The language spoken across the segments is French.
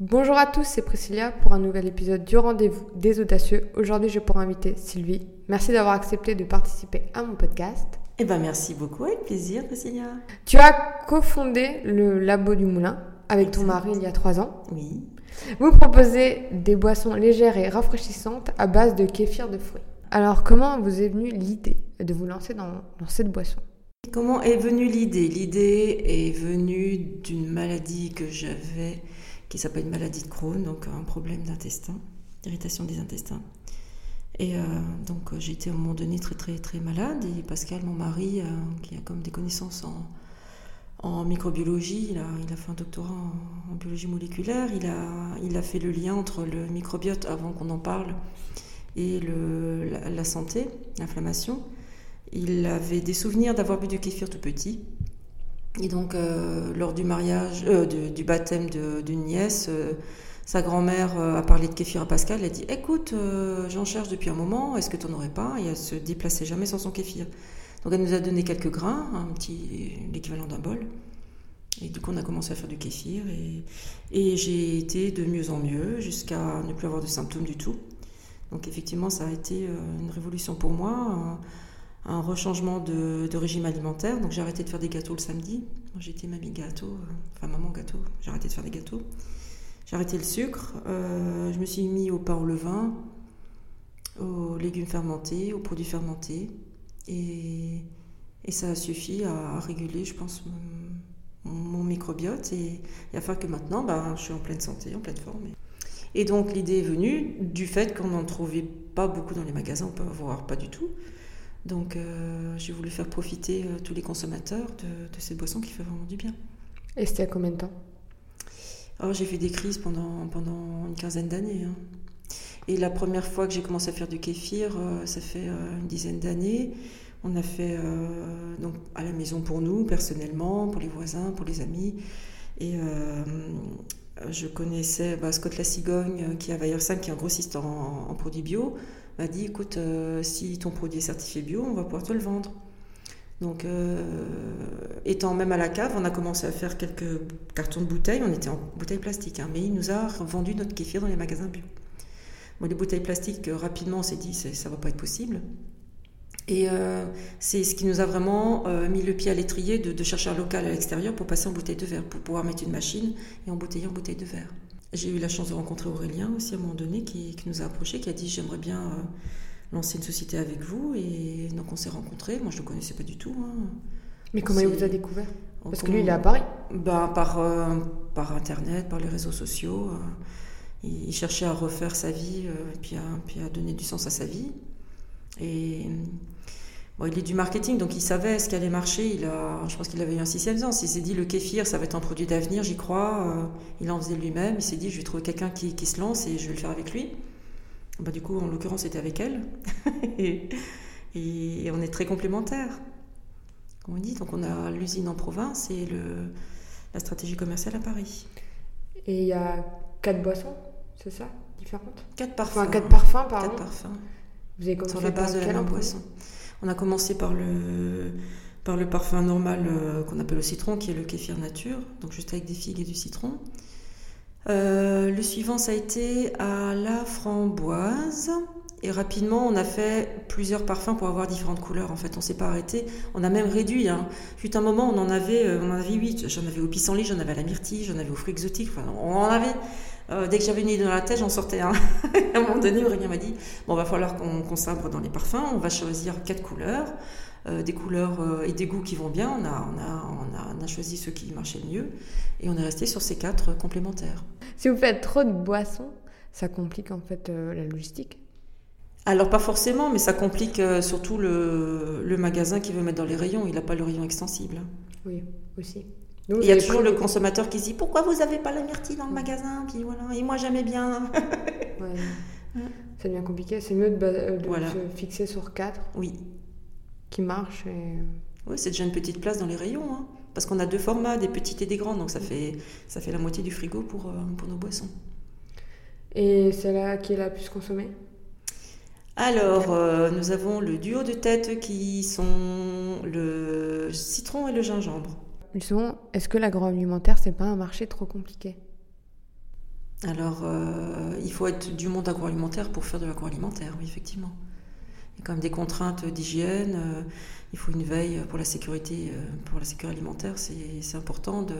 Bonjour à tous, c'est Priscilla pour un nouvel épisode du rendez-vous des audacieux. Aujourd'hui, je pour inviter Sylvie. Merci d'avoir accepté de participer à mon podcast. Eh ben merci beaucoup, avec plaisir Priscilla. Tu as cofondé le Labo du Moulin avec ton mari il y a trois ans. Oui. Vous proposez des boissons légères et rafraîchissantes à base de kéfir de fruits. Alors, comment vous est venue l'idée de vous lancer dans, dans cette boisson? Comment est venue l'idée? L'idée est venue d'une maladie que j'avais qui s'appelle une maladie de Crohn, donc un problème d'intestin, d'irritation des intestins. Et euh, donc j'ai été à un moment donné très très très malade et Pascal, mon mari, euh, qui a comme des connaissances en, microbiologie, il a, fait un doctorat en, biologie moléculaire, il a, fait le lien entre le microbiote avant qu'on en parle et la, la santé, l'inflammation. Il avait des souvenirs d'avoir bu du kéfir tout petit et donc, euh, lors du mariage, euh, du, baptême d'une nièce, euh, sa grand-mère euh, a parlé de kéfir à Pascal. Elle a dit Écoute, j'en cherche depuis un moment, est-ce que tu n'en aurais pas? Et elle se déplaçait jamais sans son kéfir. Donc, elle nous a donné quelques grains, l'équivalent d'un bol. Et du coup, on a commencé à faire du kéfir. Et j'ai été de mieux en mieux jusqu'à ne plus avoir de symptômes du tout. Donc, effectivement, ça a été une révolution pour moi un rechangement de, régime alimentaire. Donc j'ai arrêté de faire des gâteaux le samedi. J'étais mamie gâteau, euh, enfin maman gâteau. J'ai arrêté de faire des gâteaux. J'ai arrêté le sucre. Euh, je me suis mis au pain au levain, aux légumes fermentés, aux produits fermentés. Et, ça a suffi à, réguler, je pense, mon, microbiote et, à faire que maintenant, bah, je suis en pleine santé, en pleine forme. Et donc l'idée est venue du fait qu'on n'en trouvait pas beaucoup dans les magasins, avoir pas du tout. Donc euh, j'ai voulu faire profiter euh, tous les consommateurs de, de, cette boisson qui fait vraiment du bien. Et c'était à combien de temps? Alors j'ai fait des crises pendant, pendant une quinzaine d'années. Hein. Et la première fois que j'ai commencé à faire du kéfir, euh, ça fait une dizaine d'années. On a fait donc à la maison pour nous, personnellement, pour les voisins, pour les amis. Et je connaissais bah, Scott La Cigogne, qui est à Vailleur 5, qui est un grossiste en, en produits bio m'a dit écoute, euh, si ton produit est certifié bio, on va pouvoir te le vendre. Donc, euh, étant même à la cave, on a commencé à faire quelques cartons de bouteilles. On était en bouteilles plastiques, hein, mais il nous a vendu notre kéfir dans les magasins bio. Les bouteilles plastiques, euh, rapidement, on s'est dit ça ne va pas être possible. Et c'est ce qui nous a vraiment mis le pied à l'étrier de, de, chercher un local à l'extérieur pour passer en bouteille de verre, pour pouvoir mettre une machine et embouteiller en bouteille de verre. J'ai eu la chance de rencontrer Aurélien aussi à un moment donné qui, qui nous a approché, qui a dit j'aimerais bien euh, lancer une société avec vous. Et donc on s'est rencontrés. Moi je ne le connaissais pas du tout. Hein. Mais comment il vous a découvert? Parce que lui il est à Paris ben, par, euh, par Internet, par les réseaux sociaux. Euh, il, il, cherchait à refaire sa vie et puis à, puis à donner du sens à sa vie. Et Bon, il est du marketing, donc il savait ce qui allait marcher. Il a, je pense qu'il avait eu un sixième sens. Il s'est dit le kéfir, ça va être un produit d'avenir, j'y crois. Euh, il en faisait lui-même. Il s'est dit je vais trouver quelqu'un qui, qui, se lance et je vais le faire avec lui. Bah, du coup, en l'occurrence, c'était avec elle. et, et, on est très complémentaires. Comme on dit, donc on a l'usine en province et le, la stratégie commerciale à Paris. Et il y a quatre boissons, c'est ça Différentes? Quatre parfums. Enfin, quatre parfums, pardon. Quatre parfums. Vous avez Sur la base de la même boisson. On a commencé par le, par le parfum normal euh, qu'on appelle le citron, qui est le kéfir nature, donc juste avec des figues et du citron. Euh, le suivant, ça a été à la framboise. Et rapidement, on a fait plusieurs parfums pour avoir différentes couleurs. En fait, on s'est pas arrêté. On a même réduit. Hein. Un moment, on en avait, euh, on en avait huit. J'en avais au pissenlit, j'en avais à la myrtille, j'en avais aux fruits exotiques. Enfin, on en avait. Euh, dès que j'avais une idée dans la tête, j'en sortais un. à un moment donné, Aurélien m'a dit bon, va falloir qu'on qu sabre dans les parfums. On va choisir quatre couleurs, euh, des couleurs euh, et des goûts qui vont bien. On a, on, a, on, a, on a choisi ceux qui marchaient le mieux et on est resté sur ces quatre complémentaires. Si vous faites trop de boissons, ça complique en fait la logistique alors pas forcément, mais ça complique surtout le, le, magasin qui veut mettre dans les rayons. Il n'a pas le rayon extensible. Oui, aussi. Il y a toujours le consommateur qui se dit pourquoi vous n'avez pas la myrtille dans le magasin Puis voilà, et moi j'aimais bien. ouais. Ça devient compliqué. C'est mieux de, de voilà. se fixer sur quatre. Oui. Qui marchent. Et... Oui, c'est déjà une petite place dans les rayons. Hein, parce qu'on a deux formats, des petites et des grandes. Donc ça fait, ça fait la moitié du frigo pour, euh, pour nos boissons. Et celle-là qui est la plus consommée? Alors, euh, nous avons le duo de tête qui sont le citron et le gingembre. Justement, est-ce que l'agroalimentaire, c'est pas un marché trop compliqué? Alors, euh, il faut être du monde agroalimentaire pour faire de l'agroalimentaire, oui, effectivement. Il y a quand même des contraintes d'hygiène, euh, il faut une veille pour la sécurité, euh, pour la sécurité alimentaire. C'est important de,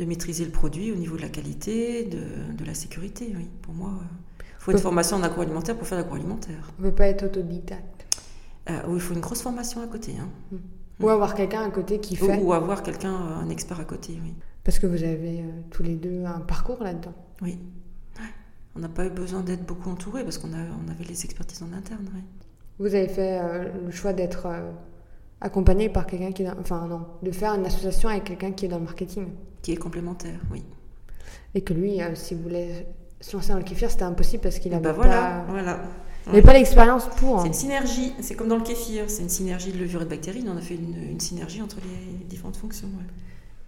de, maîtriser le produit au niveau de la qualité, de, de la sécurité, oui. Pour moi, il faut une formation en agroalimentaire pour faire l'agroalimentaire. On ne peut pas être autodidacte. oui, il faut une grosse formation à côté. Hein. Hmm. Ou avoir quelqu'un à côté qui fait. Ou, avoir quelqu'un, un expert à côté, oui. Parce que vous avez tous les deux un parcours là-dedans. Oui. On n'a pas eu besoin d'être beaucoup entouré parce qu'on on avait les expertises en interne. Vous avez fait euh, le choix d'être euh, accompagné par quelqu'un qui est enfin non, de faire une association avec quelqu'un qui est dans le marketing. Qui est complémentaire, oui. Et que lui, euh, s'il voulait se lancer dans le kéfir, c'était impossible parce qu'il n'avait bah voilà, pas, voilà. Il pas l'expérience pour. C'est une synergie, c'est comme dans le kéfir, c'est une synergie de levure et de bactéries. On a fait une, synergie entre les différentes fonctions.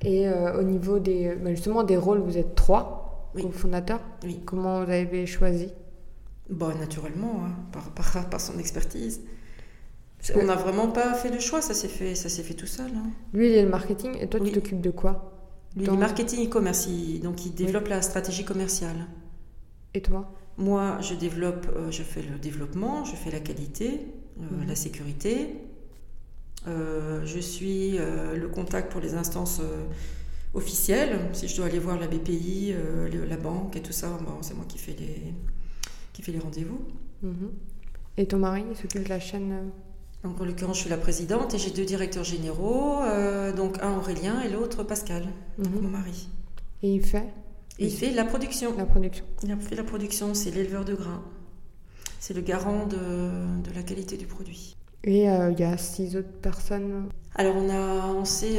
Et au niveau des, bah, justement des rôles, vous êtes trois oui. fondateur Oui. Comment vous avez choisi? Bon, bah, Naturellement, hein, par, par, par, son expertise. On n'a vraiment pas fait de choix, ça s'est fait, ça fait tout seul. Hein. Lui, il est le marketing et toi, tu t'occupes de quoi? Lui, Dans... marketing e-commerce, donc il développe la stratégie commerciale. Et toi? Moi, je développe, euh, je fais le développement, je fais la qualité, euh, mhm. la sécurité. Euh, je suis le contact pour les instances officielle. Si je dois aller voir la BPI, la banque et tout ça, c'est moi qui fais les, qui fait les rendez-vous. Mhm. Et ton mari s'occupe de la chaîne donc, En l'occurrence, je suis la présidente et j'ai deux directeurs généraux, euh, donc un Aurélien et l'autre Pascal, mhm. mon mari. Et il fait? Il fait la production. La production. Il fait la production, c'est l'éleveur de grains. C'est le garant de, de, la qualité du produit. Et il y a six autres personnes Alors on a, on s'est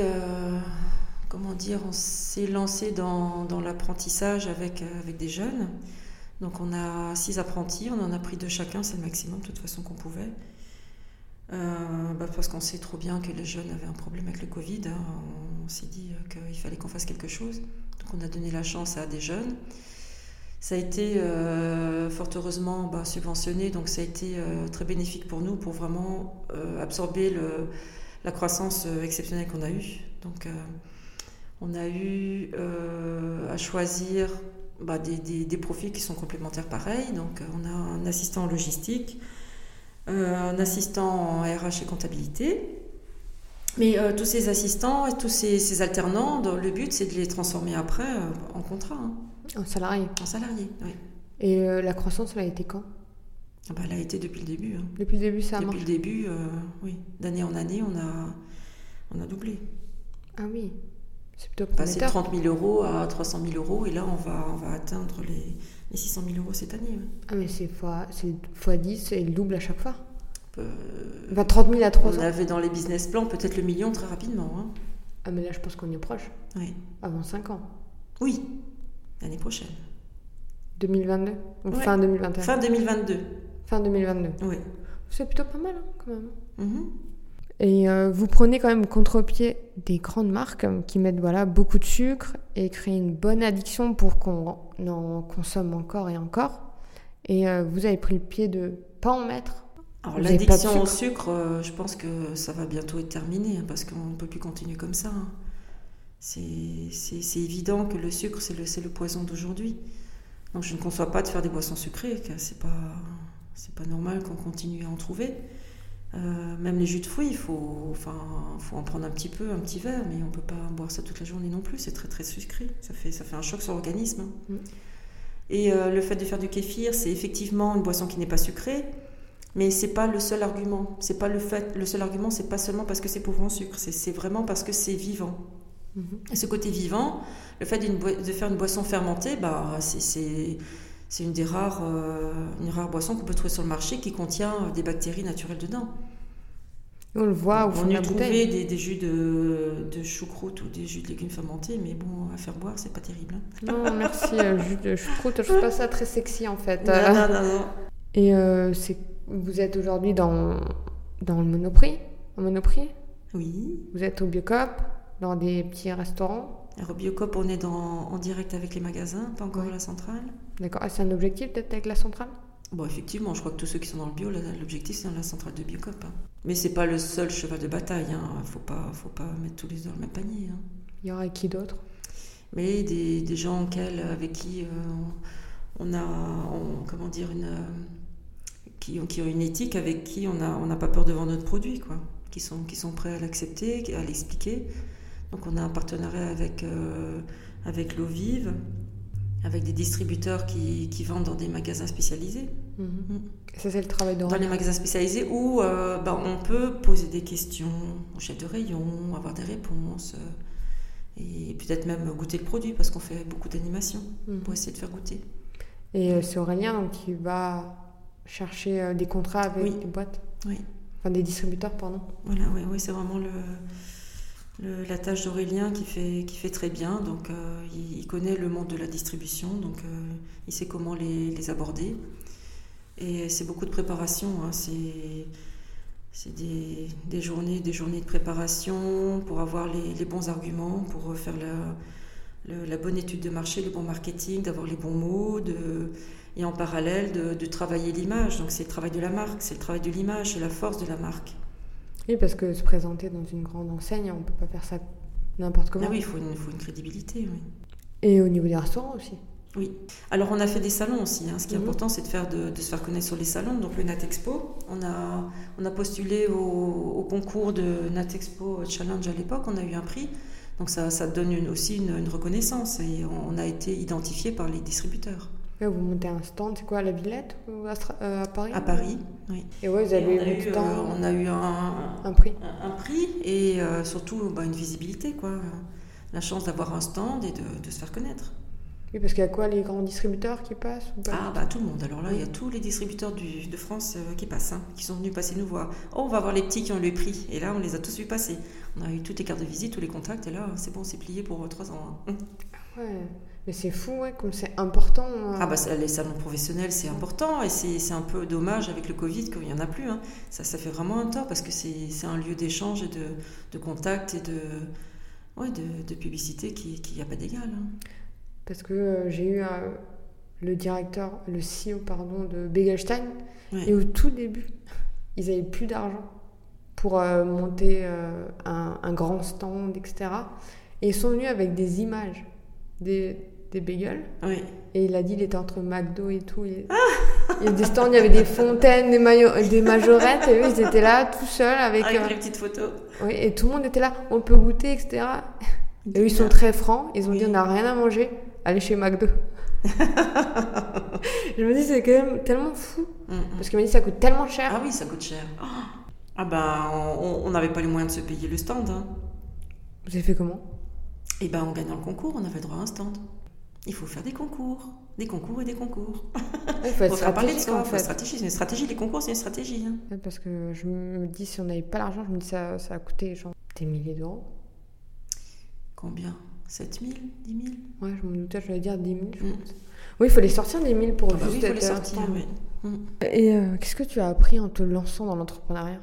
comment dire, on s'est lancé dans, l'apprentissage avec, euh, avec des jeunes. Donc on a six apprentis, on en a pris deux chacun, c'est le maximum de toute façon qu'on pouvait. Euh, bah, parce qu'on sait trop bien que les jeunes avaient un problème avec le Covid. Hein. On s'est dit euh, qu'il fallait qu'on fasse quelque chose. On a donné la chance à des jeunes. Ça a été fort heureusement bah, subventionné, donc ça a été très bénéfique pour nous pour vraiment absorber le, la croissance exceptionnelle qu'on a eue. Donc on a eu euh, à choisir bah, des, profils qui sont complémentaires pareils. Donc, euh, on a un assistant en logistique, euh, un assistant en RH et comptabilité. Mais tous ces assistants et tous ces, alternants, le but, c'est de les transformer après en contrat. Hein. En salarié. En salarié, oui. Et la croissance, elle a été quand? Ah bah, Elle a été depuis le début. Hein. Depuis le début, ça a Depuis le début, oui. D'année en année, on a, on a doublé. Ah oui. C'est plutôt Passer de 30 000 euros à 300 000 euros et là on va, on va atteindre les, les 600 000 euros cette année. Ah mais c'est fois, fois 10 et le double à chaque fois euh, 30 000 à 3 On avait dans les business plans peut-être le million très rapidement. Hein. Ah mais là je pense qu'on est proche. Oui. Avant 5 ans. Oui, l'année prochaine. 2022 Ou fin 2021 Fin 2022. Fin 2022. Oui. C'est plutôt pas mal hein, quand même. Mm et euh, vous prenez quand même contre-pied des grandes marques euh, qui mettent voilà, beaucoup de sucre et créent une bonne addiction pour qu'on en consomme encore et encore. Et euh, vous avez pris le pied de pas en mettre. Alors l'addiction au sucre, je pense que ça va bientôt être terminé hein, parce qu'on ne peut plus continuer comme ça. Hein. C'est évident que le sucre, c'est le, le poison d'aujourd'hui. Donc je ne conçois pas de faire des boissons sucrées, c'est pas, pas normal qu'on continue à en trouver. Euh, même les jus de fruits, il faut, enfin, faut en prendre un petit peu, un petit verre, mais on ne peut pas boire ça toute la journée non plus. C'est très très sucré. Ça fait, ça fait un choc sur l'organisme. Hein. Mm. Et euh, le fait de faire du kéfir, c'est effectivement une boisson qui n'est pas sucrée, mais c'est pas le seul argument. C'est pas le fait, le seul argument, c'est pas seulement parce que c'est pauvre en sucre, c'est vraiment parce que c'est vivant. Mm-hmm. Et ce côté vivant, le fait de faire une boisson fermentée, bah, c'est c'est une des rares, euh, une rare boisson qu'on peut trouver sur le marché qui contient euh, des bactéries naturelles dedans. On le voit au fond de la bouteille. des, des jus de, de choucroute ou des jus de légumes fermentés, mais bon, à faire boire, c'est pas terrible. Hein. Non, merci. Euh, jus de choucroute, je trouve pas ça très sexy en fait. Non, non, non. non. Et c'est, vous êtes aujourd'hui dans, dans le Monoprix Au Monoprix Oui. Vous êtes au Biocop, dans des petits restaurants alors, Biocop, on est dans, en direct avec les magasins, pas encore à la centrale. D'accord. Ah, c'est un objectif d'être avec la centrale? Bon, effectivement, je crois que tous ceux qui sont dans le bio, l'objectif, c'est dans la centrale de Biocop. Hein. Mais c'est pas le seul cheval de bataille. Hein. Faut pas, faut pas mettre tous les œufs dans le même panier. Hein. Il y aura qui d'autre? Mais des, des gens avec qui on a, comment dire, une, qui, ont, qui ont une éthique, avec qui on n'a on pas peur de vendre notre produit, quoi, qui sont, qui sont prêts à l'accepter, à l'expliquer. Donc on a un partenariat avec, euh, avec l'eau vive, avec des distributeurs qui, qui, vendent dans des magasins spécialisés. Mhm. Mm. Ça, c'est le travail Dans les magasins spécialisés où euh, ben, on peut poser des questions au chef de rayon, avoir des réponses, euh, et peut-être même goûter le produit parce qu'on fait beaucoup d'animation mhm. pour essayer de faire goûter. Et c'est Aurélien donc, qui va chercher des contrats avec des boîtes Oui. Enfin, des distributeurs, pardon. Voilà, oui, oui c'est vraiment le la tâche d'Aurélien qui fait, qui fait très bien. Donc, euh, il, connaît le monde de la distribution, donc euh, il sait comment les, les aborder. Et c'est beaucoup de préparation. Hein. C'est des, des, journées, des journées de préparation pour avoir les, les bons arguments, pour faire la, la, bonne étude de marché, le bon marketing, d'avoir les bons mots, de, et en parallèle de, de travailler l'image. Donc, c'est le travail de la marque, c'est le travail de l'image, c'est la force de la marque. Oui, parce que se présenter dans une grande enseigne, on ne peut pas faire ça n'importe comment. Ah oui, il faut une, faut une crédibilité. Oui. Et au niveau des restaurants aussi oui. Alors on a fait des salons aussi. Hein. Ce qui est mhm. important, c'est de, faire de, se faire connaître sur les salons. Donc le Natexpo, on a, on a postulé au, concours de Natexpo Challenge à l'époque. On a eu un prix. Donc ça, ça donne aussi une, une, reconnaissance et on a été identifié par les distributeurs vous montez un stand, c'est quoi, à la Villette ou à, euh, Paris À Paris, oui. Et ouais, vous avez on, a eu, euh, on a eu un, un prix. Un, prix et euh, surtout bah, une visibilité, quoi. La chance d'avoir un stand et de, de, se faire connaître. Oui, parce qu'il y a quoi, les grands distributeurs qui passent Ah, bah tout le monde. Alors là, il y a tous les distributeurs du, de France qui passent, hein, qui sont venus passer nous voir. Oh, on va voir les petits qui ont le prix. Et là, on les a tous vus passer. On a eu toutes les cartes de visite, tous les contacts, et là, c'est bon, c'est plié pour trois ans. Hein. Ouais. Mais c'est fou, ouais, comme c'est important. Euh. Ah bah les salons professionnels, c'est important et c'est un peu dommage avec le Covid qu'il n'y en a plus. Hein. Ça, ça fait vraiment un tort parce que c'est un lieu d'échange et de, de, contact et de, ouais, de, de publicité qui n'y a pas d'égal. Hein. Parce que euh, j'ai eu le directeur, le CEO pardon, de Begelstein et au tout début, ils n'avaient plus d'argent pour euh, monter un, un, grand stand, etc. Et ils sont venus avec des images. Des, des bagels. Oui. Et il a dit il était entre McDo et tout. Il, y a des stands, il y avait des fontaines, des, maillots, des majorettes, et eux, ils étaient là tout seuls avec. Avec euh, les petites photos. Oui, et tout le monde était là, on peut goûter, etc. Et eux, ils sont très francs, ils ont dit on n'a rien à manger, allez chez McDo. je me dis, c'est quand même tellement fou. Mm. Parce qu'il m'a dit, ça coûte tellement cher. Ah oui, ça coûte cher. Ah ben, on n'avait pas les moyens de se payer le stand. Hein. Vous avez fait comment? Eh ben, en gagnant le concours, on avait droit à un stand. Il faut faire des concours, des concours et des concours. Il faut, faire parler de soi, faut stratégie. C'est une stratégie, les concours, c'est une stratégie. Hein. parce que je me dis, si on n'avait pas l'argent, je me dis, ça, ça a coûté genre des milliers d'euros. Combien? 7 000 10 000 Ouais, je me doutais, je vais dire 10 000. Je mm. Oui, il faut les sortir 10 000 pour ah bah juste oui, il faut les sortir, oui. Mm. Et euh, qu'est-ce que tu as appris en te lançant dans l'entrepreneuriat?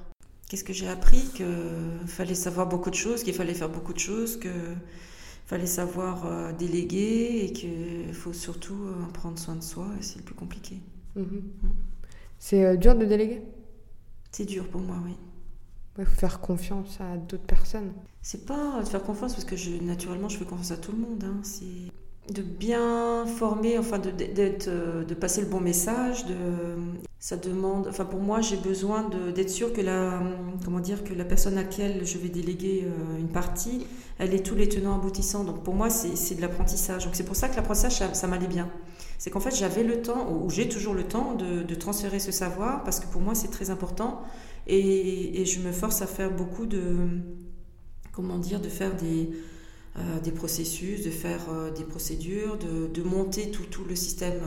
Qu'est-ce que j'ai appris? Qu'il fallait savoir beaucoup de choses, qu'il fallait faire beaucoup de choses, que fallait savoir euh, déléguer et qu'il faut surtout euh, prendre soin de soi c'est le plus compliqué. Mhm. Mm. C'est euh, dur de déléguer? C'est dur pour moi, oui. Il faut faire confiance à d'autres personnes. C'est pas de faire confiance parce que je, naturellement je fais confiance à tout le monde. Hein. De bien former, enfin de, de, de, passer le bon message. De, ça demande, enfin pour moi j'ai besoin d'être sûr que la, comment dire, que la personne à laquelle je vais déléguer euh, une partie, elle est tous les tenants aboutissants. Donc pour moi c'est de l'apprentissage. Donc c'est pour ça que l'apprentissage ça, m'allait bien. C'est qu'en fait j'avais le temps, ou j'ai toujours le temps de, de, transférer ce savoir parce que pour moi c'est très important et, et je me force à faire beaucoup de, comment dire, de faire des euh, des processus, de faire euh, des procédures, de, de monter tout, tout, le système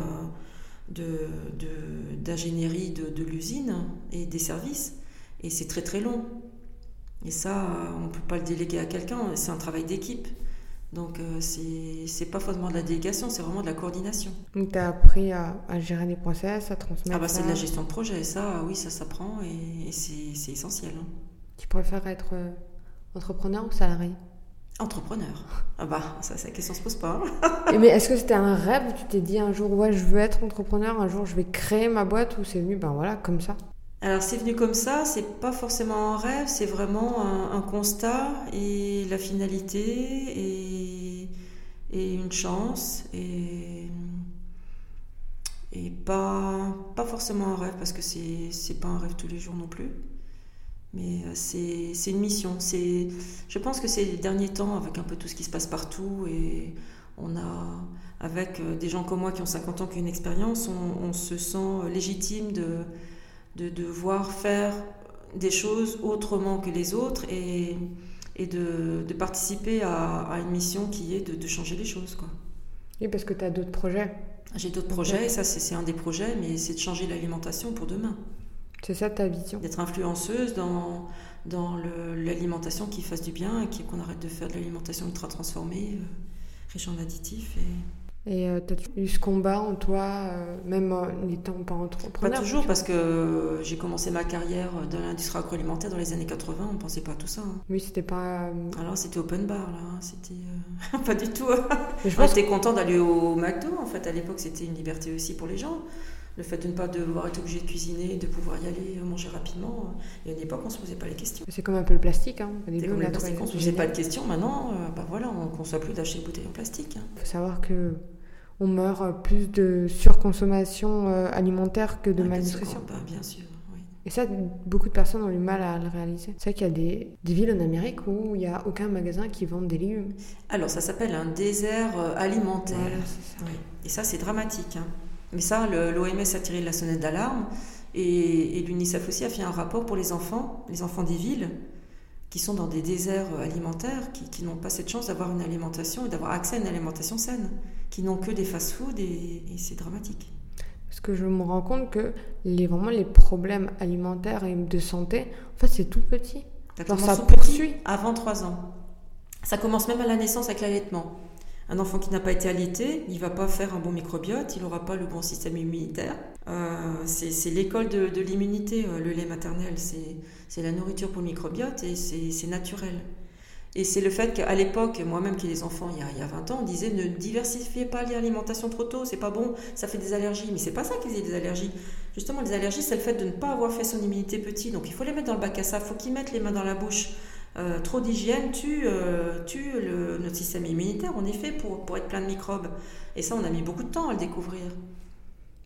euh, d'ingénierie de, de, l'usine et des services. Et c'est très très long. Et ça, on ne peut pas le déléguer à quelqu'un, c'est un travail d'équipe. Donc c'est pas forcément de la délégation, c'est vraiment de la coordination. Donc tu as appris à, à, gérer des process, à transmettre. Ah bah c'est de la gestion de projet, ça oui, ça s'apprend et, c'est essentiel. Hein. Tu préfères être entrepreneur ou salarié? Entrepreneur. Ah bah, ça, la question se pose pas. Et mais est-ce que c'était un rêve où tu t'es dit un jour, ouais, je veux être entrepreneur, un jour je vais créer ma boîte, ou c'est venu, ben voilà, comme ça? Alors, c'est venu comme ça, c'est pas forcément un rêve, c'est vraiment un, constat et la finalité et, et une chance et et pas, pas forcément un rêve parce que c'est pas un rêve tous les jours non plus mais euh, c'est c'est une mission c'est je pense que ces derniers temps avec un peu tout ce qui se passe partout et on a avec euh, des gens comme moi qui ont 50 ans qui ont une expérience on, on se sent légitime de, de de devoir faire des choses autrement que les autres et et de, de participer à, à, une mission qui est de, de changer les choses. Quoi. Oui, parce que tu as d'autres projets. J'ai d'autres projets, et ça c'est un des projets, mais c'est de changer l'alimentation pour demain. C'est ça ta vision D'être influenceuse dans, dans l'alimentation qui fasse du bien et qu'on arrête de faire de l'alimentation ultra transformée, euh, riche en additifs. Et... Et euh, as eu ce combat en toi, euh, même en n'étant pas entrepreneur? Pas toujours, parce que j'ai commencé ma carrière dans l'industrie agroalimentaire dans les années 80, on ne pensait pas à tout ça. Hein. Oui, c'était pas. Euh... Alors c'était open bar, là, hein. c'était. Euh, pas du tout. J'étais content d'aller au McDo, en fait, à l'époque c'était une liberté aussi pour les gens. Le fait de ne pas devoir être obligé de cuisiner, de pouvoir y aller manger rapidement. Il y a une époque, on ne se posait pas les questions. C'est comme un peu le plastique. Hein. C'est comme le plastique, on ne se posait pas de questions. Maintenant, bah voilà, on ne conçoit plus d'acheter des bouteilles en plastique. Il hein. faut savoir que on meurt plus de surconsommation euh, alimentaire que de ah, malnutrition. Bah, bien sûr, oui. Et ça, beaucoup de personnes ont du mal à le réaliser. C'est vrai qu'il y a des, des, villes en Amérique où il n'y a aucun magasin qui vend des légumes. Alors, ça s'appelle un désert alimentaire. Voilà, ça. Oui. Et ça, c'est dramatique. Hein. Mais ça, l'OMS a tiré la sonnette d'alarme. Et, et l'UNICEF aussi a fait un rapport pour les enfants, les enfants des villes, qui sont dans des déserts alimentaires, qui, qui n'ont pas cette chance d'avoir une alimentation et d'avoir accès à une alimentation saine qui n'ont que des fast-foods et, et c'est dramatique. Parce que je me rends compte que les, vraiment les problèmes alimentaires et de santé, en fait, c'est tout petit. Genre, ça poursuit. Avant 3 ans. Ça commence même à la naissance avec l'allaitement. Un enfant qui n'a pas été allaité, il va pas faire un bon microbiote, il n'aura pas le bon système immunitaire. Euh, c'est l'école de, l'immunité, euh, le lait maternel. C'est la nourriture pour le microbiote et c'est naturel. Et c'est le fait qu'à l'époque, moi-même qui ai des enfants il y, a, il y, a, 20 ans, on disait ne diversifiez pas l'alimentation trop tôt, c'est pas bon, ça fait des allergies. Mais c'est pas ça qui faisait des allergies. Justement, les allergies, c'est le fait de ne pas avoir fait son immunité petit. Donc il faut les mettre dans le bac à ça, il faut qu'ils mettent les mains dans la bouche. Euh, trop d'hygiène tue, euh, tue le, notre système immunitaire, est fait pour, pour être plein de microbes. Et ça, on a mis beaucoup de temps à le découvrir.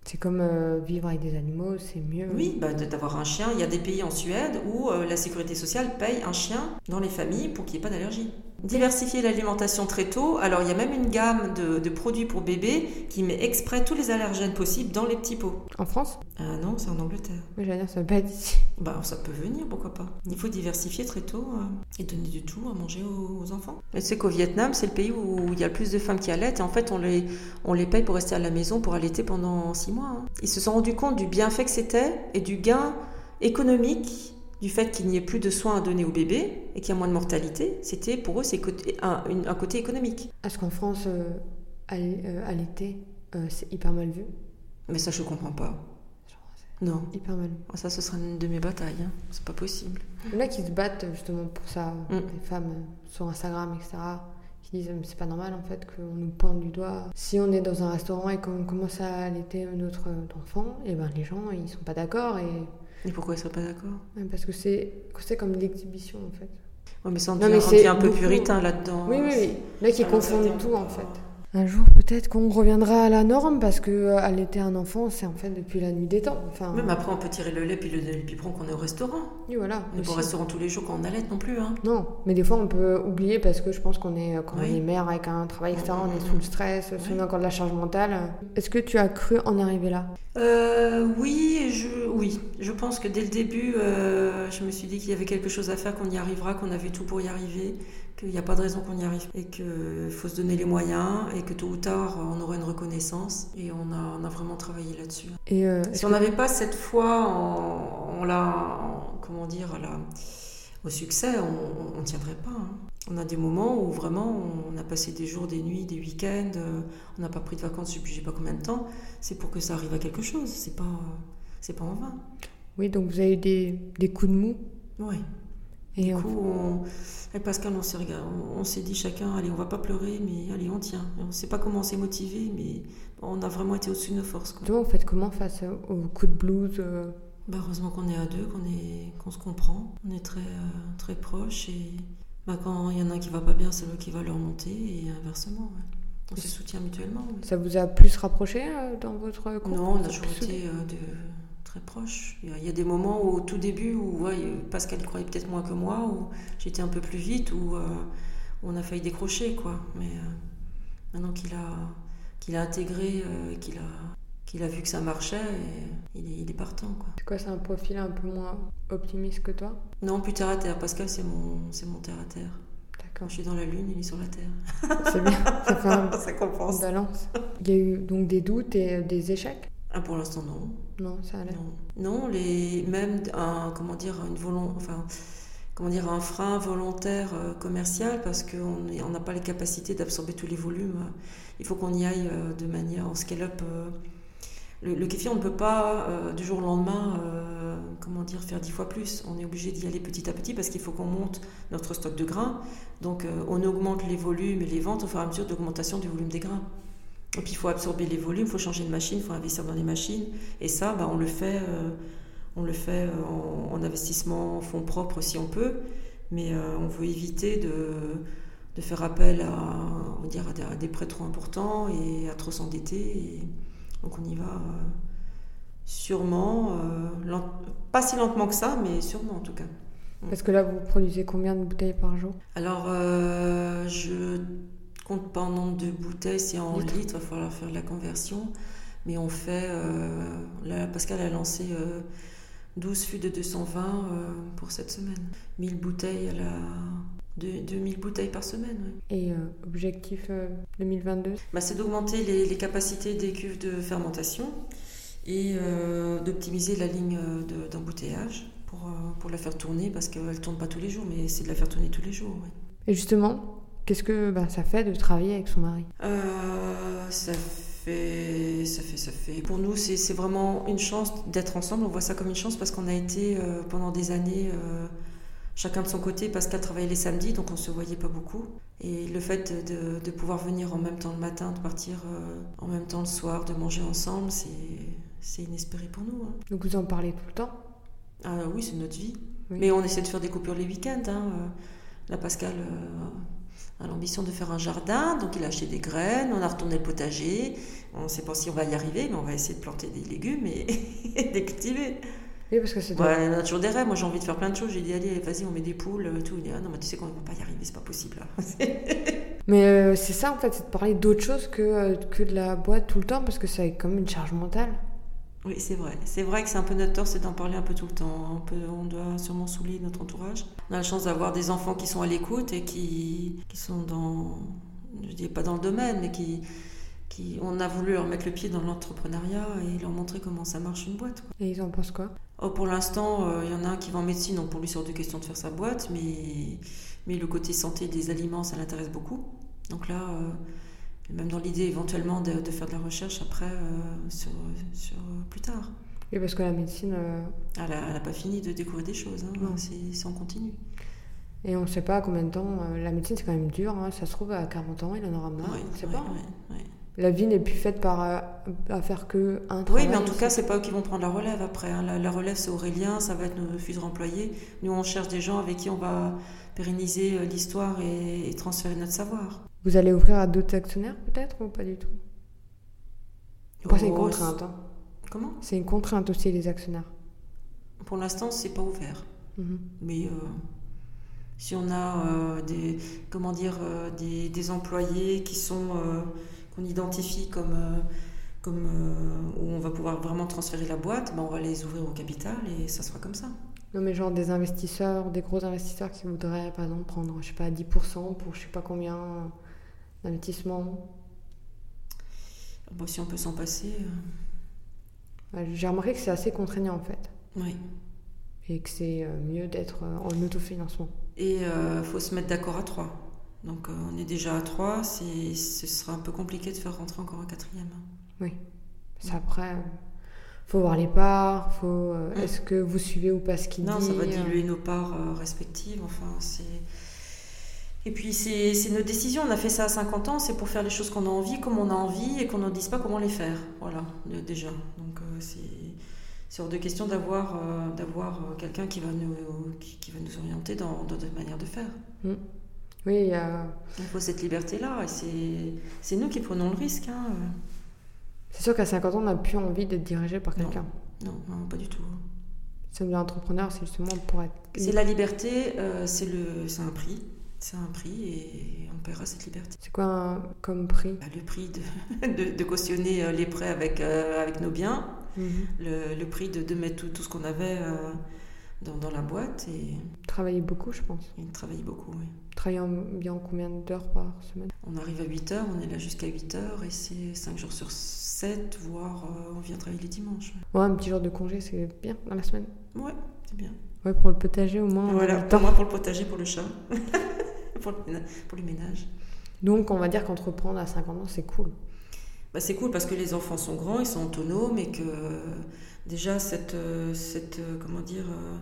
C'est comme euh, vivre avec des animaux, c'est mieux. Oui, bah, d'avoir un chien. Il y a des pays en Suède où la sécurité sociale paye un chien dans les familles pour qu'il n'y ait pas d'allergie. Diversifier l'alimentation très tôt. Alors, il y a même une gamme de, de, produits pour bébés qui met exprès tous les allergènes possibles dans les petits pots. En France? Euh, Non, c'est en Angleterre. Oui, j'allais dire, ça peut être ici. Bah, ça peut venir, pourquoi pas. Il faut diversifier très tôt euh, et donner du tout à manger aux, aux enfants. Et c'est qu'au Vietnam, c'est le pays où il y a le plus de femmes qui allaitent. Et en fait, on les, on les paye pour rester à la maison pour allaiter pendant six mois. Hein. Ils se sont rendus compte du bienfait que c'était et du gain économique du fait qu'il n'y ait plus de soins à donner au bébé et qu'il y a moins de mortalité, c'était pour eux c'est un, un, côté économique. Est-ce qu'en France, euh, allaiter, euh, c'est hyper mal vu? Mais ça, je comprends pas. Non. Hyper mal vu. Ça, ce sera une de mes batailles. Hein. C'est pas possible. A qui se battent justement pour ça, mm. les femmes sur Instagram, etc. Qui disent c'est pas normal en fait qu'on nous pointe du doigt. Si on est dans un restaurant et qu'on commence à allaiter notre enfant, et ben les gens ils sont pas d'accord et et pourquoi ils ne seraient pas d'accord Parce que c'est comme l'exhibition en fait. Ouais, mais ça, on un peu beaucoup... puritain là-dedans. Oui, oui, oui. Là, qui confondent tout en fait. Un jour, peut-être qu'on reviendra à la norme parce que euh, allaiter un enfant, c'est en fait depuis la nuit des temps. Enfin, Même après, on peut tirer le lait puis le, le biberon qu'on est au restaurant. Oui, voilà. On n'est pas au restaurant tous les jours quand on allait non plus. Hein. Non, mais des fois, on peut oublier parce que je pense qu'on est, quand oui. on est mère avec un travail extérieur, on est sous le stress, oui. on a encore de la charge mentale. Est-ce que tu as cru en arriver là? Euh, Oui, je, oui. Je pense que dès le début, euh, je me suis dit qu'il y avait quelque chose à faire, qu'on y arrivera, qu'on avait tout pour y arriver, qu'il n'y a pas de raison qu'on y arrive et qu'il faut se donner les moyens et que tôt ou tard on aura une reconnaissance et on a, on a vraiment travaillé là-dessus. Et euh, si on n'avait pas cette foi en, en la, en, comment dire, la, au succès, on ne tiendrait pas. Hein. On a des moments où vraiment on a passé des jours, des nuits, des week-ends, euh, on n'a pas pris de vacances depuis je sais pas combien de temps. C'est pour que ça arrive à quelque chose. C'est pas, c'est pas en vain. Oui, donc vous avez eu des, des coups de mou. Oui. Et du coup, on... avec Pascal, on s'est, on s'est dit chacun, allez, on va pas pleurer, mais allez, on tient. On ne sait pas comment on s'est motivé, mais on a vraiment été au-dessus de nos forces. Quoi. Toi, vous faites comment face au coup de blues euh... bah, Heureusement qu'on est à deux, qu'on, est, qu'on se comprend. On est très, euh, très proches. Et bah, quand il y en a un qui va pas bien, c'est l'autre qui va le remonter, et inversement. Ouais. On se soutient mutuellement. Ça vous a plus rapproché dans votre couple Non, on a toujours été de, très proches. Il y, a, des moments au tout début où Pascal croyait peut-être moins que moi, où j'étais un peu plus vite, où, on a failli décrocher, quoi. Mais maintenant qu'il a, qu'il a intégré, qu'il a qu'il a vu que ça marchait et il est, partant. Quoi. C'est quoi, c'est un profil un peu moins optimiste que toi? Non, plus terre à terre. Pascal, c'est mon, c'est mon terre à terre. D'accord. Je suis dans la lune, il est sur la terre. C'est bien, ça fait un, ça compense. balance. Il y a eu donc des doutes et des échecs? Ah, Pour l'instant, non. Non, ça allait. Non, non les, même un, comment dire, une volonté, enfin, comment dire, un frein volontaire euh, commercial parce qu'on n'a pas les capacités d'absorber tous les volumes. Il faut qu'on y aille euh, de manière en scale-up euh, le, le, kéfir, on ne peut pas du jour au lendemain, comment dire, faire dix fois plus. On est obligé d'y aller petit à petit parce qu'il faut qu'on monte notre stock de grains. Donc, on augmente les volumes et les ventes au fur et à mesure d'augmentation du volume des grains. Et puis, il faut absorber les volumes, il faut changer de machine, il faut investir dans les machines. Et ça, bah, on le fait, on le fait en, investissement en fonds propres si on peut. Mais on veut éviter de, de faire appel à, on dire, à, des, à des prêts trop importants et à trop s'endetter. Donc on y va euh, sûrement, euh, pas si lentement que ça, mais sûrement en tout cas. Parce que là, vous produisez combien de bouteilles par jour? Alors, euh, je compte pas en nombre de bouteilles, c'est en litres. il va falloir faire la conversion. Mais on fait, là, Pascal a lancé 12 fûts de 220 pour cette semaine. 1000 bouteilles à la 2000 bouteilles par semaine. Et euh, objectif 2022 euh, bah, C'est d'augmenter les, capacités des cuves de fermentation et euh, d'optimiser la ligne d'embouteillage pour, pour la faire tourner parce qu'elle ne tourne pas tous les jours, mais c'est de la faire tourner tous les jours. Et justement, qu'est-ce que bah, ça fait de travailler avec son mari? Ça fait, ça fait, ça fait. Pour nous, c'est vraiment une chance d'être ensemble. On voit ça comme une chance parce qu'on a été pendant des années chacun de son côté. Pascal travaillait les samedis, donc on ne se voyait pas beaucoup. Et le fait de, pouvoir venir en même temps le matin, de partir euh, en même temps le soir, de manger ensemble, c'est inespéré pour nous. Hein. Donc vous en parlez tout le temps? Ah, Oui, c'est notre vie. Mais on essaie de faire des coupures les week-ends. Hein. Euh, là, Pascal l'ambition de faire un jardin, donc il a acheté des graines, on a retourné le potager. On ne sait pas si on va y arriver, mais on va essayer de planter des légumes et, et de cultiver. Oui, parce que c'est. Ouais, on a toujours des rêves. Moi, j'ai envie de faire plein de choses. J'ai dit, allez, vas-y, on met des poules, euh, tout. Il dit, ah non, mais tu sais qu'on ne va pas y arriver, c'est pas possible. mais euh, c'est ça, en fait, c'est de parler d'autre chose que, euh, que de la boîte tout le temps, parce que ça a comme une charge mentale. Oui, c'est vrai. C'est vrai que c'est un peu notre tort, c'est d'en parler un peu tout le temps. On, doit sûrement saouler notre entourage. On a la chance d'avoir des enfants qui sont à l'écoute et qui, qui sont dans. Je dis pas dans le domaine, mais qui on a voulu leur mettre le pied dans l'entrepreneuriat et leur montrer comment ça marche une boîte. Et ils en pensent quoi? Oh, Pour l'instant, euh, il y en a un qui va en médecine, donc pour lui, c'est hors de question de faire sa boîte, mais, mais le côté santé des aliments, ça l'intéresse beaucoup. Donc là, euh, même dans l'idée éventuellement de, faire de la recherche après, euh, sur, plus tard. Et parce que la médecine. Elle n'a pas fini de découvrir des choses, hein. c'est en continu. Et on ne sait pas combien de temps. la médecine, c'est quand même dur. Hein. Ça se trouve, à 40 ans, il en aura marre. on ne sait pas. Hein la vie n'est plus faite par, euh, à faire que un travail. Oui, mais en tout cas, c'est pas eux qui vont prendre la relève après. Hein. La, relève, c'est Aurélien, ça va être nos futurs employés. Nous, on cherche des gens avec qui on va pérenniser euh, l'histoire et, transférer notre savoir. Vous allez ouvrir à d'autres actionnaires, peut-être, ou pas du tout? C'est une oh, contrainte. Hein. Comment? C'est une contrainte aussi, les actionnaires. Pour l'instant, c'est pas ouvert. Mhm. Mais euh, si on a des, comment dire, des, des, employés qui sont qu'on identifie comme, euh, comme euh, où on va pouvoir vraiment transférer la boîte, ben on va les ouvrir au capital et ça sera comme ça. Non, mais genre des investisseurs, des gros investisseurs qui voudraient par exemple prendre, je sais pas, 10% pour je sais pas combien d'investissement. Bon, si on peut s'en passer. Euh. J'ai remarqué que c'est assez contraignant en fait. Oui. Et que c'est mieux d'être en autofinancement. Et il faut se mettre d'accord à trois. Donc euh, on est déjà à trois, ce sera un peu compliqué de faire rentrer encore un quatrième. Oui. Ça après, faut voir les parts, faut, euh, est-ce que vous suivez ou pas ce qu'il dit Non, ça va diluer nos parts euh, respectives. Enfin, c'est... Et puis c'est, nos décisions, on a fait ça à 50 ans, c'est pour faire les choses qu'on a envie, comme on a envie, et qu'on ne dise pas comment les faire. Voilà, déjà. Donc c'est, c'est hors de question d'avoir, d'avoir quelqu'un qui va, nous, qui, va nous orienter dans, d'autres manières de faire. Mm. Oui, il y a... Il faut cette liberté-là, et c'est- nous qui prenons le risque. hein. c'est sûr qu'à 50 ans, on n'a plus envie d'être dirigé par quelqu'un. Non, non, pas du tout. Si on est entrepreneur, c'est justement pour être. C'est la liberté, euh, c'est le, c'est un prix. C'est un prix et on paiera cette liberté. C'est quoi un- comme prix? Bah, Le prix de, de, de cautionner euh, les prêts avec, euh, avec nos biens, Mhm. le, le prix de, de mettre tout, tout ce qu'on avait euh, dans, dans la boîte et, Travailler beaucoup, je pense. et travailler beaucoup. oui. Travailler en- bien combien d'heures par semaine? On arrive à 8 heures, on est là jusqu'à 8 heures et c'est 5 jours sur 7, voire euh, on vient travailler les dimanches. Ouais, un petit jour de congé, c'est bien dans la semaine. Ouais, c'est bien. Ouais, pour le potager au moins. Voilà, pour moi pour le potager, pour le chat, pour, le, pour le ménage. Donc, on va dire qu'entreprendre à 50 ans, c'est cool. Bah, c'est cool parce que les enfants sont grands, ils sont autonomes et que déjà cette, euh, cette euh, comment dire, euh,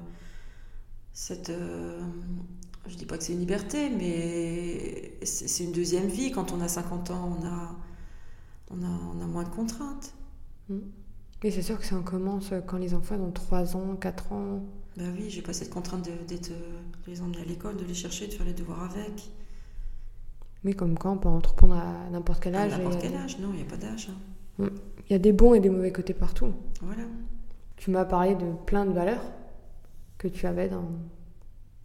cette, je dis pas que c'est une liberté, mais c'est une deuxième vie. Quand on a 50 ans, on a, on a, on a moins de contraintes. Et c'est sûr que ça commence quand les enfants ont 3 ans, 4 ans. Bah oui, j'ai pas cette contrainte d'être, de les emmener à l'école, de les chercher, de faire les devoirs avec. Mais comme quand on peut entreprendre à n'importe quel À âge. et n'importe quel des- âge, non, il n'y a pas d'âge. hein. Il y a des bons et des mauvais côtés partout. Voilà. Tu m'as parlé de plein de valeurs que tu avais dans,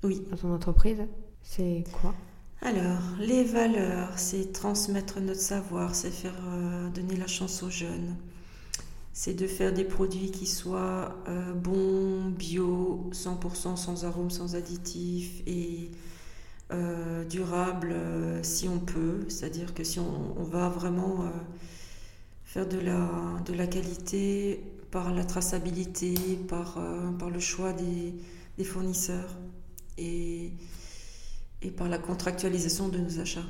Oui. dans ton entreprise. C'est quoi? Alors, les valeurs, c'est transmettre notre savoir, c'est faire euh, donner la chance aux jeunes. C'est de faire des produits qui soient euh, bons, bio, 100% sans arômes, sans additifs et euh, durables euh, si on peut. C'est-à-dire que si on, on va vraiment euh, faire de la, de la qualité par la traçabilité, par, par le choix des, des fournisseurs et, et par la contractualisation de nos achats.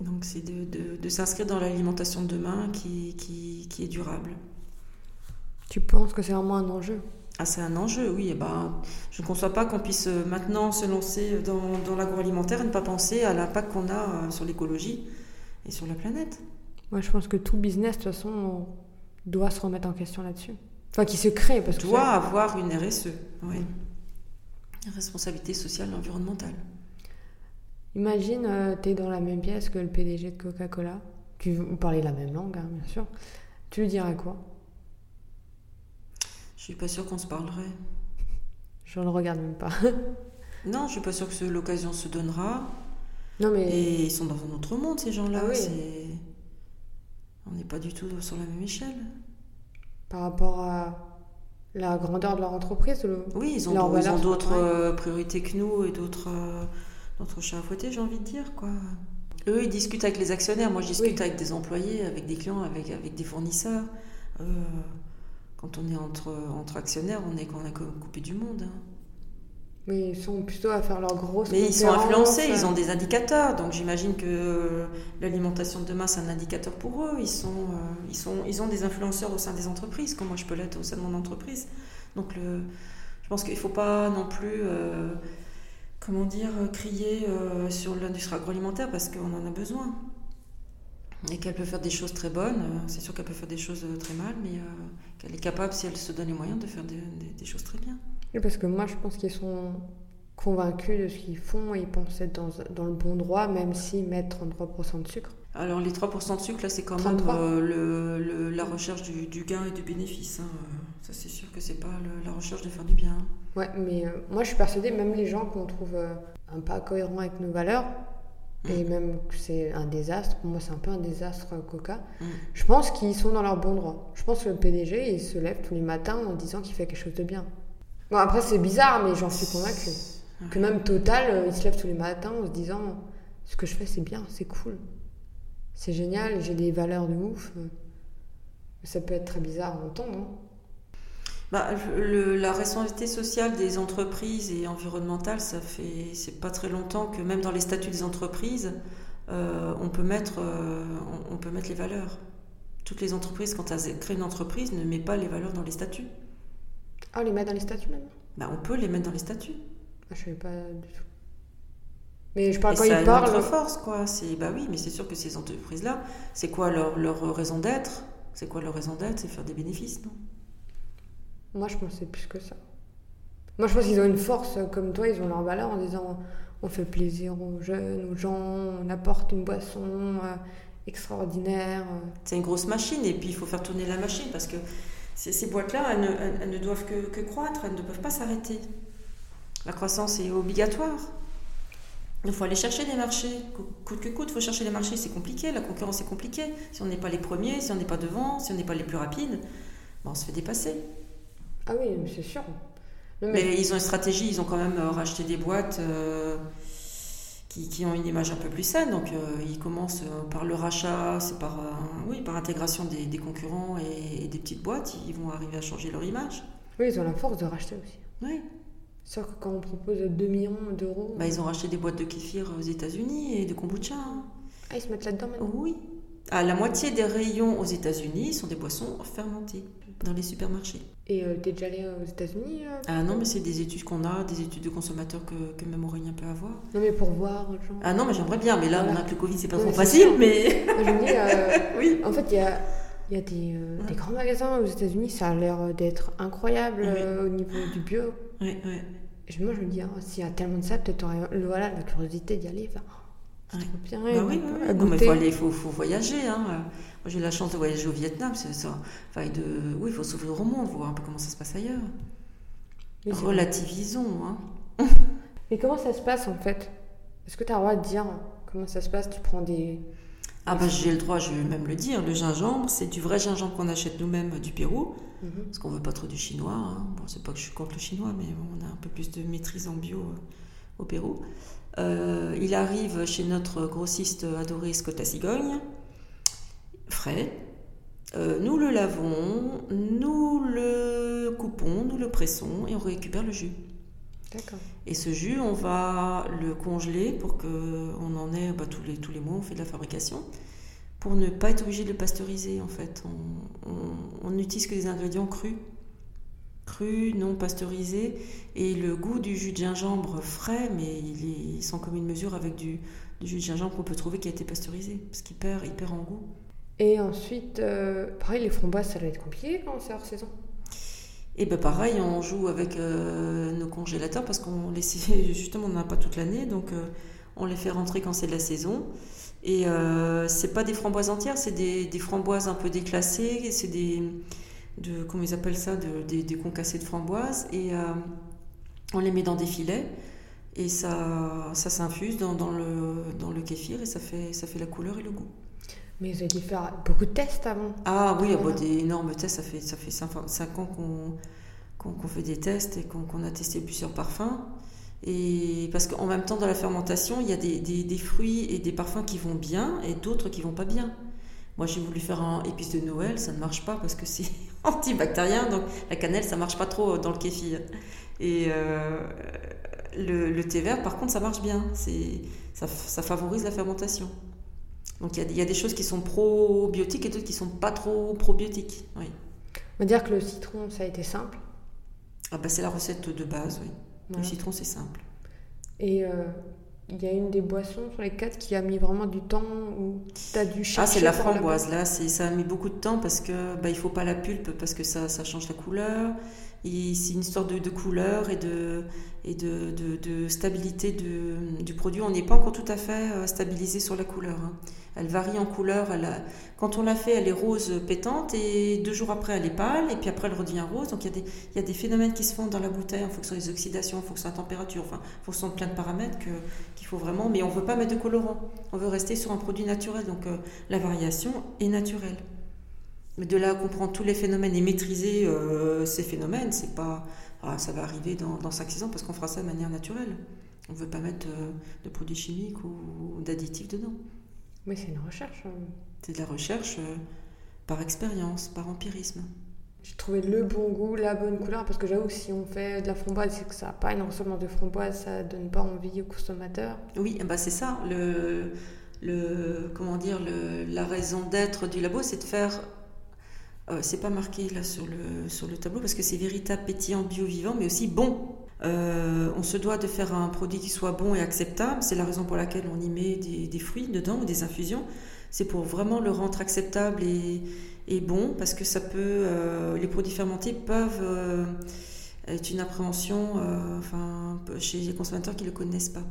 Donc c'est de, de- de s'inscrire dans l'alimentation de demain qui, qui, qui est durable. Tu penses que c'est vraiment un enjeu? Ah, c'est un enjeu, oui. Eh ben, je ne conçois pas qu'on puisse euh, maintenant se lancer dans, dans l'agroalimentaire et ne pas penser à l'impact qu'on a euh, sur l'écologie et sur la planète. Moi, je pense que tout business, de toute façon, doit se remettre en question là-dessus. Enfin, qui se crée, parce que doit ça- avoir une RSE, oui. Mm. Responsabilité sociale et environnementale. Imagine, tu es dans la même pièce que le PDG de Coca-Cola. Tu vous parlez la même langue, hein, bien sûr. Tu lui dirais quoi? Je suis pas sûre qu'on se parlerait. Je le regarde même pas. Non, je suis pas sûre que l'occasion se donnera. non, mais Et ils sont dans un autre monde, ces gens-là. Ah oui. C'est- On n'est pas du tout sur la même échelle. par rapport à la grandeur de leur entreprise, le- Oui, ils ont d'autres euh, priorités que nous et d'autres euh, chats à fouetter, j'ai envie de dire. quoi. Eux, ils discutent avec les actionnaires. Moi, je discute Oui. avec des employés, avec des clients, avec, avec des fournisseurs. Euh, quand on est entre, entre actionnaires, on est, on est coupé du monde. hein. mais ils sont plutôt à faire leur grosse Mais ils sont influencés, euh, ils ont des indicateurs. Donc j'imagine que euh, l'alimentation de demain, c'est un indicateur pour eux. Ils, sont, euh, ils, sont, ils ont des influenceurs au sein des entreprises, comme moi je peux l'être au sein de mon entreprise. Donc le, je pense qu'il ne faut pas non plus, euh, comment dire, crier euh, sur l'industrie agroalimentaire parce qu'on en a besoin. Et qu'elle peut faire des choses très bonnes. euh, C'est sûr qu'elle peut faire des choses euh, très mal, mais euh, qu'elle est capable, si elle se donne les moyens, de faire des- des- des choses très bien. Oui, parce que moi, je pense qu'ils sont convaincus de ce qu'ils font et ils pensent être dans, dans le bon droit, même s'ils mettent 33% de sucre. Alors les 3% de sucre, là, c'est quand même 33. euh, le, le- la recherche du, du gain et du bénéfice. hein. Ça, c'est sûr que c'est pas le- la recherche de faire du bien. Ouais, mais euh, moi, je suis persuadée, même les gens qu'on trouve un pas cohérents avec nos valeurs, et même que c'est un désastre, pour moi, c'est un peu un désastre euh, Coca, Mm. je pense qu'ils sont dans leur bon droit. Je pense que le PDG, il se lève tous les matins en disant qu'il fait quelque chose de bien. Bon, après, c'est bizarre, mais j'en suis convaincue. Que même Total, euh, il se lève tous les matins en se disant ce que je fais, c'est bien, c'est cool. C'est génial, j'ai des valeurs de ouf. Ça peut être très bizarre à entendre. hein. Bah, le- la responsabilité sociale des entreprises et environnementale, ça fait c'est pas très longtemps que même dans les statuts des entreprises, euh, on peut mettre euh, on, on peut mettre les valeurs. Toutes les entreprises, quand elles créent une entreprise, ne met pas les valeurs dans les statuts. Ah, on les met dans les statuts même? Bah, on peut les mettre dans les statuts. ah, Je savais pas du tout. Mais je parle Et quand ça ils une parlent. autre force, quoi. C'est bah oui, mais c'est sûr que ces entreprises-là, c'est quoi leur, leur raison d'être? C'est quoi leur raison d'être? C'est faire des bénéfices, non? Moi, je c'est plus que ça. Moi, je pense qu'ils ont une force comme toi, ils ont leur valeur en disant on fait plaisir aux jeunes, aux gens, on apporte une boisson euh, extraordinaire. euh. C'est une grosse machine et puis il faut faire tourner la machine parce que ces, boîtes-là, elles, ne- doivent que, croître, elles ne peuvent pas s'arrêter. La croissance est obligatoire. Il faut aller chercher des marchés, Co- coûte que coûte, il faut chercher les marchés, c'est compliqué, la concurrence est compliquée. Si on n'est pas les premiers, si on n'est pas devant, si on n'est pas les plus rapides, ben, on se fait dépasser. Ah oui, c'est sûr. Non, mais- Mais ils ont une stratégie, ils ont quand même euh, racheté des boîtes euh, qui, qui ont une image un peu plus saine. Donc euh, ils commencent par le rachat, c'est par, oui, par intégration des, des concurrents et, et des petites boîtes, ils vont arriver à changer leur image. Oui, ils ont la force de racheter aussi. Oui. Sauf que quand on propose 2 millions d'euros, Bah, ils ont racheté des boîtes de kéfir aux États-Unis et de kombucha. hein. ah, ils se mettent là-dedans maintenant? Oui. À la moitié des rayons aux États-Unis sont des boissons fermentées dans les supermarchés. Et euh, t'es déjà allé aux États-Unis euh Ah non, mais c'est des études qu'on a, des études de consommateurs que, que même Aurélien peut avoir. Non, mais pour voir, genre. Ah non, mais j'aimerais bien, mais là, Voilà. on a que le Covid, c'est pas trop facile, sûr. mais. Moi, je me dis, euh, oui. en fait, il y a, y a des, euh, Ouais. des grands magasins aux États-Unis, ça a l'air d'être incroyable Oui. euh, au niveau du bio. Oui, oui. Et moi, je me dis, ah, s'il y a tellement de ça, peut-être t'aurais le- voilà, la curiosité d'y aller. Oh, c'est Ouais. trop bien. Bah oui, oui, Non, mais il goûter. faut aller, il faut, faut voyager. Hein. J'ai eu la chance de voyager au Vietnam. C'est ça. Enfin, de... Oui, il faut s'ouvrir au monde, voir un peu comment ça se passe ailleurs. Mais Relativisons. Hein. Mais comment ça se passe en fait? Est-ce que tu as le droit de dire comment ça se passe? Tu prends des. Ah, bah, j'ai le droit, je vais même le dire. Le gingembre, c'est du vrai gingembre qu'on achète nous-mêmes du Pérou. Mhm. Parce qu'on veut pas trop du chinois. Hein. Bon, c'est pas que je suis contre le chinois, mais on a un peu plus de maîtrise en bio euh, au Pérou. Euh, il arrive chez notre grossiste adoré Scotta Cigogne, frais. Euh, nous le lavons, nous le coupons, nous le pressons et on récupère le jus. D'accord. Et ce jus, on va le congeler pour que on en ait bah, tous, les, tous les mois, on fait de la fabrication, pour ne pas être obligé de le pasteuriser en fait. On, n'utilise que des ingrédients crus, crus, non pasteurisés, et le goût du jus de gingembre frais, mais il est sans commune mesure avec du, du jus de gingembre qu'on peut trouver qui a été pasteurisé, parce qu'il perd, il perd en goût. Et ensuite, euh, pareil, les framboises, ça doit être compliqué quand c'est hors saison. Et ben pareil, on joue avec euh, nos congélateurs parce qu'on les justement on n'en a pas toute l'année, donc euh, on les fait rentrer quand c'est de la saison. Et euh, c'est pas des framboises entières, c'est des, framboises un peu déclassées, c'est des de comment ils appellent ça, de- des, des concassés de framboises, et on les met dans des filets et ça ça s'infuse dans, le dans kéfir et ça fait ça fait la couleur et le goût. Mais vous avez dû faire beaucoup de tests avant. Ah oui, ah bah, des énormes tests, ça fait, ça fait 5, ans qu'on fait des tests et qu'on a testé plusieurs parfums. Et parce qu'en même temps, dans la fermentation, il y a des, des- des fruits et des parfums qui vont bien et d'autres qui vont pas bien. Moi, j'ai voulu faire un épice de Noël, ça ne marche pas parce que c'est antibactérien, donc la cannelle, ça marche pas trop dans le kéfir. Et euh, le, le thé vert, par contre, ça marche bien. C'est ça, ça favorise la fermentation. Donc il y, a, il y a des choses qui sont probiotiques et d'autres qui sont pas trop probiotiques. Oui. On va dire que le citron, ça a été simple. Ah bah c'est la recette de base, oui. Voilà. Le citron c'est simple. Et euh, il y a une des boissons sur les quatre qui a mis vraiment du temps où tu as dû chercher. Ah c'est la framboise. Là c'est ça a mis beaucoup de temps parce que bah il faut pas la pulpe parce que ça ça change la couleur. C'est une histoire de, de couleur et de et de, de, de stabilité du produit. On n'est pas encore tout à fait euh, stabilisé sur la couleur. hein. Elle varie en couleur. Quand on l'a fait, elle est rose pétante et deux jours après, elle est pâle et puis après, elle redevient rose. Donc il y a des, phénomènes qui se font dans la bouteille en fonction des oxydations, en fonction de la température, enfin, en fonction de plein de paramètres qu'il faut vraiment. Mais on ne veut pas mettre de colorant. On veut rester sur un produit naturel. Donc euh, la variation est naturelle. Mais de là à comprendre tous les phénomènes et maîtriser euh, ces phénomènes, c'est pas. ah, ça va arriver dans, dans 5-6 ans parce qu'on fera ça de manière naturelle. On ne veut pas mettre euh, de produits chimiques ou d'additifs dedans. Mais c'est une recherche. hein. C'est de la recherche euh, par expérience, par empirisme. J'ai trouvé le bon goût, la bonne couleur, parce que j'avoue que si on fait de la framboise, c'est que ça n'a pas une ressemblance de framboise, ça donne pas envie aux consommateurs. Oui, ben c'est ça. Le, le, comment dire, le- la raison d'être du labo, c'est de faire. Euh, c'est pas marqué là sur le, tableau parce que c'est véritable, pétillant, bio, vivant, mais aussi bon. Euh, on se doit de faire un produit qui soit bon et acceptable. C'est la raison pour laquelle on y met des, fruits dedans ou des infusions. C'est pour vraiment le rendre acceptable et, bon parce que ça peut. euh, les produits fermentés peuvent être une appréhension chez les consommateurs qui ne le connaissent pas.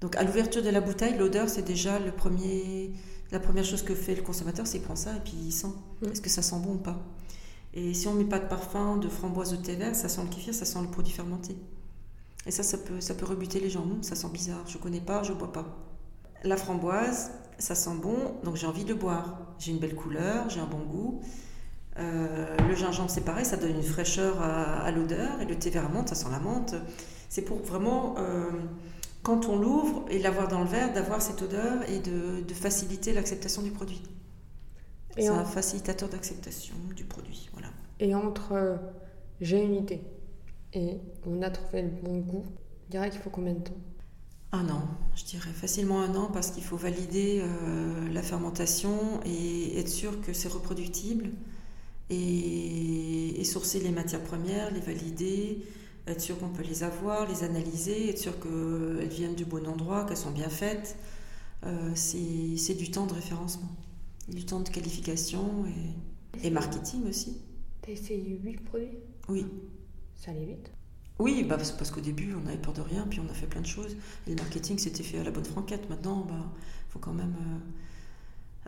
Donc à l'ouverture de la bouteille, l'odeur, c'est déjà le premier, la première chose que fait le consommateur, c'est qu'il prend ça et puis il sent. Mm. Est-ce que ça sent bon ou pas? Et si on met pas de parfum, de framboise ou de thé vert, ça sent le kéfir, ça sent le produit fermenté. Et ça, ça peut, ça peut rebuter les gens. Hum, ça sent bizarre, je connais pas, je bois pas. La framboise, ça sent bon, donc j'ai envie de boire. J'ai une belle couleur, j'ai un bon goût. Euh, le gingembre, c'est pareil, ça donne une fraîcheur à, à l'odeur. Et le thé vert menthe, ça sent la menthe. C'est pour vraiment, euh, quand on l'ouvre et l'avoir dans le verre, d'avoir cette odeur et de, de faciliter l'acceptation du produit. C'est en- un facilitateur d'acceptation du produit. Voilà. Et entre euh, j'ai une idée et on a trouvé le bon goût, je dirais qu'il faut combien de temps? Un an, je dirais facilement un an parce qu'il faut valider euh, la fermentation et être sûr que c'est reproductible et, et sourcer les matières premières, les valider, être sûr qu'on peut les avoir, les analyser, être sûr qu'elles viennent du bon endroit, qu'elles sont bien faites. Euh, c'est du temps de référencement, du temps de qualification et, et marketing aussi. T'as essayé 8 produits? Oui. Ça allait vite? Oui, bah, parce qu'au début, on avait peur de rien, puis on a fait plein de choses. Et le marketing, c'était fait à la bonne franquette. Maintenant, il bah, faut quand même, euh,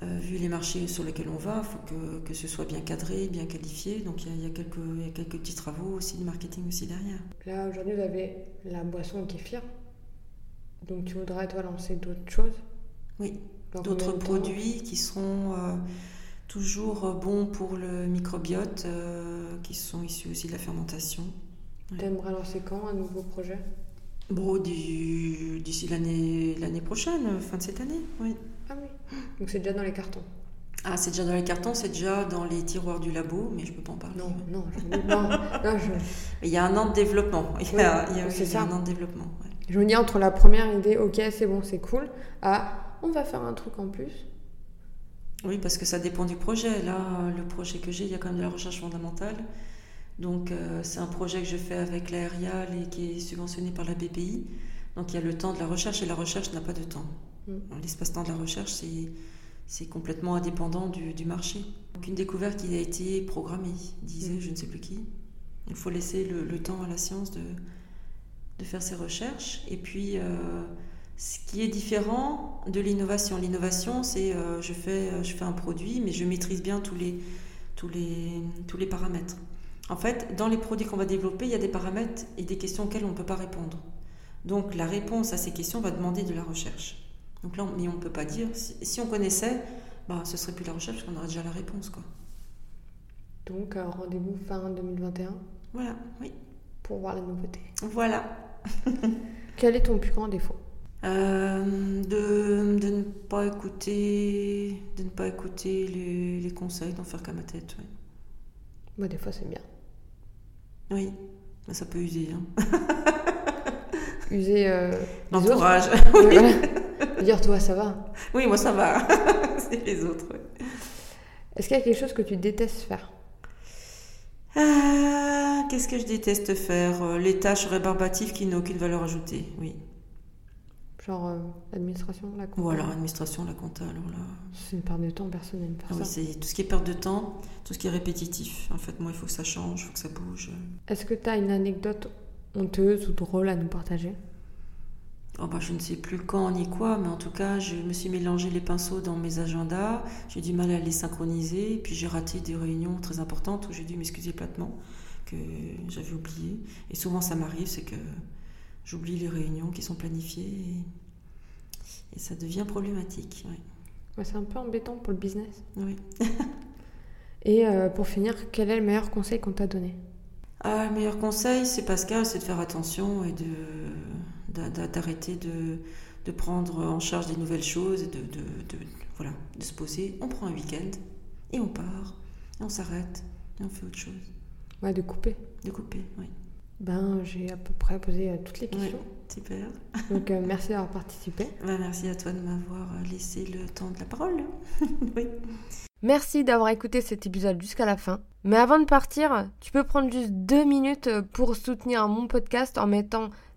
euh, vu les marchés sur lesquels on va, il faut que, que ce soit bien cadré, bien qualifié. Donc, il y y a quelques, il y a quelques petits travaux aussi de marketing aussi derrière. Là, aujourd'hui, vous avez la boisson kéfir. Donc, tu voudrais, toi, lancer d'autres choses? Oui, d'autres produits qui seront euh, toujours bons pour le microbiote, euh, qui sont issus aussi de la fermentation. T'aimerais lancer quand un nouveau projet? Bon, d'ici l'année prochaine, fin de cette année, oui. Ah oui. Donc, c'est déjà dans les cartons. Ah, c'est déjà dans les cartons, c'est déjà dans les tiroirs du labo, mais je peux pas en parler. Non, non, je, non, non, je, Il y a un an de développement. Il y a, Oui, il y a- c'est il y a ça. un an de développement. ouais. je me dis entre la première idée, ok, c'est bon, c'est cool, à on va faire un truc en plus. Oui, parce que ça dépend du projet. Là, le projet que j'ai, il y a quand même de la recherche fondamentale. Donc, euh, c'est un projet que je fais avec l'ARIAL et qui est subventionné par la BPI. Donc, il y a le temps de la recherche et la recherche n'a pas de temps. Mm. L'espace-temps de la recherche, c'est, complètement indépendant du, du marché. Donc, une découverte qui a été programmée, disait Mm. je ne sais plus qui. Il faut laisser le, le temps à la science de, de faire ses recherches. Et puis, euh, ce qui est différent de l'innovation. L'innovation, c'est euh, je, fais, euh, je fais un produit, mais je maîtrise bien tous les, tous les, tous les paramètres. En fait, dans les produits qu'on va développer, il y a des paramètres et des questions auxquelles on ne peut pas répondre. Donc la réponse à ces questions va demander de la recherche. Donc là, on- mais on ne peut pas dire, si, si on connaissait, bah, ce serait plus la recherche, parce qu'on aurait déjà la réponse. Quoi. Donc, euh, rendez-vous fin 2021 Voilà, oui. pour voir la nouveauté. Voilà. Quel est ton plus grand défaut? Euh, de, de ne pas écouter, de ne pas écouter les, les conseils, d'en faire qu'à ma tête. oui. Moi, des fois, c'est bien. Oui, ça peut user. Hein. User euh. L'entourage. Ouais, voilà. Dire, toi, ça va. Oui, moi ça va. C'est les autres. ouais. Est-ce qu'il y a quelque chose que tu détestes faire? Ah, Qu'est-ce que je déteste faire? Euh, Les tâches rébarbatives qui n'ont aucune valeur ajoutée. Oui. Genre euh, l'administration, la compta? Alors administration, la compta. Alors là. C'est une perte de temps, personne n'aime faire Ah oui, ça. c'est tout ce qui est perte de temps, tout ce qui est répétitif. En fait, moi, il faut que ça change, il faut que ça bouge. Est-ce que tu as une anecdote honteuse ou drôle à nous partager? Oh bah, je ne sais plus quand ni quoi, mais en tout cas, je me suis mélangé les pinceaux dans mes agendas. J'ai du mal à les synchroniser. Puis j'ai raté des réunions très importantes où j'ai dû m'excuser platement, que j'avais oublié. Et souvent, ça m'arrive, c'est que j'oublie les réunions qui sont planifiées et, et ça devient problématique. ouais. C'est un peu embêtant pour le business. Oui. Et euh, pour finir, quel est le meilleur conseil qu'on t'a donné? Ah, le meilleur conseil, c'est Pascal, c'est de faire attention et de d'arrêter de, de prendre en charge des nouvelles choses et de, de, de- voilà, de se poser. On prend un week-end et on part, et on s'arrête et on fait autre chose. Ouais, de couper. De couper, oui. Ben, j'ai à peu près posé euh, toutes les questions. Super. Donc, euh, merci d'avoir participé. Bah, merci à toi de m'avoir laissé le temps de la parole. oui. Merci d'avoir écouté cet épisode jusqu'à la fin. Mais avant de partir, tu peux prendre juste deux minutes pour soutenir mon podcast en mettant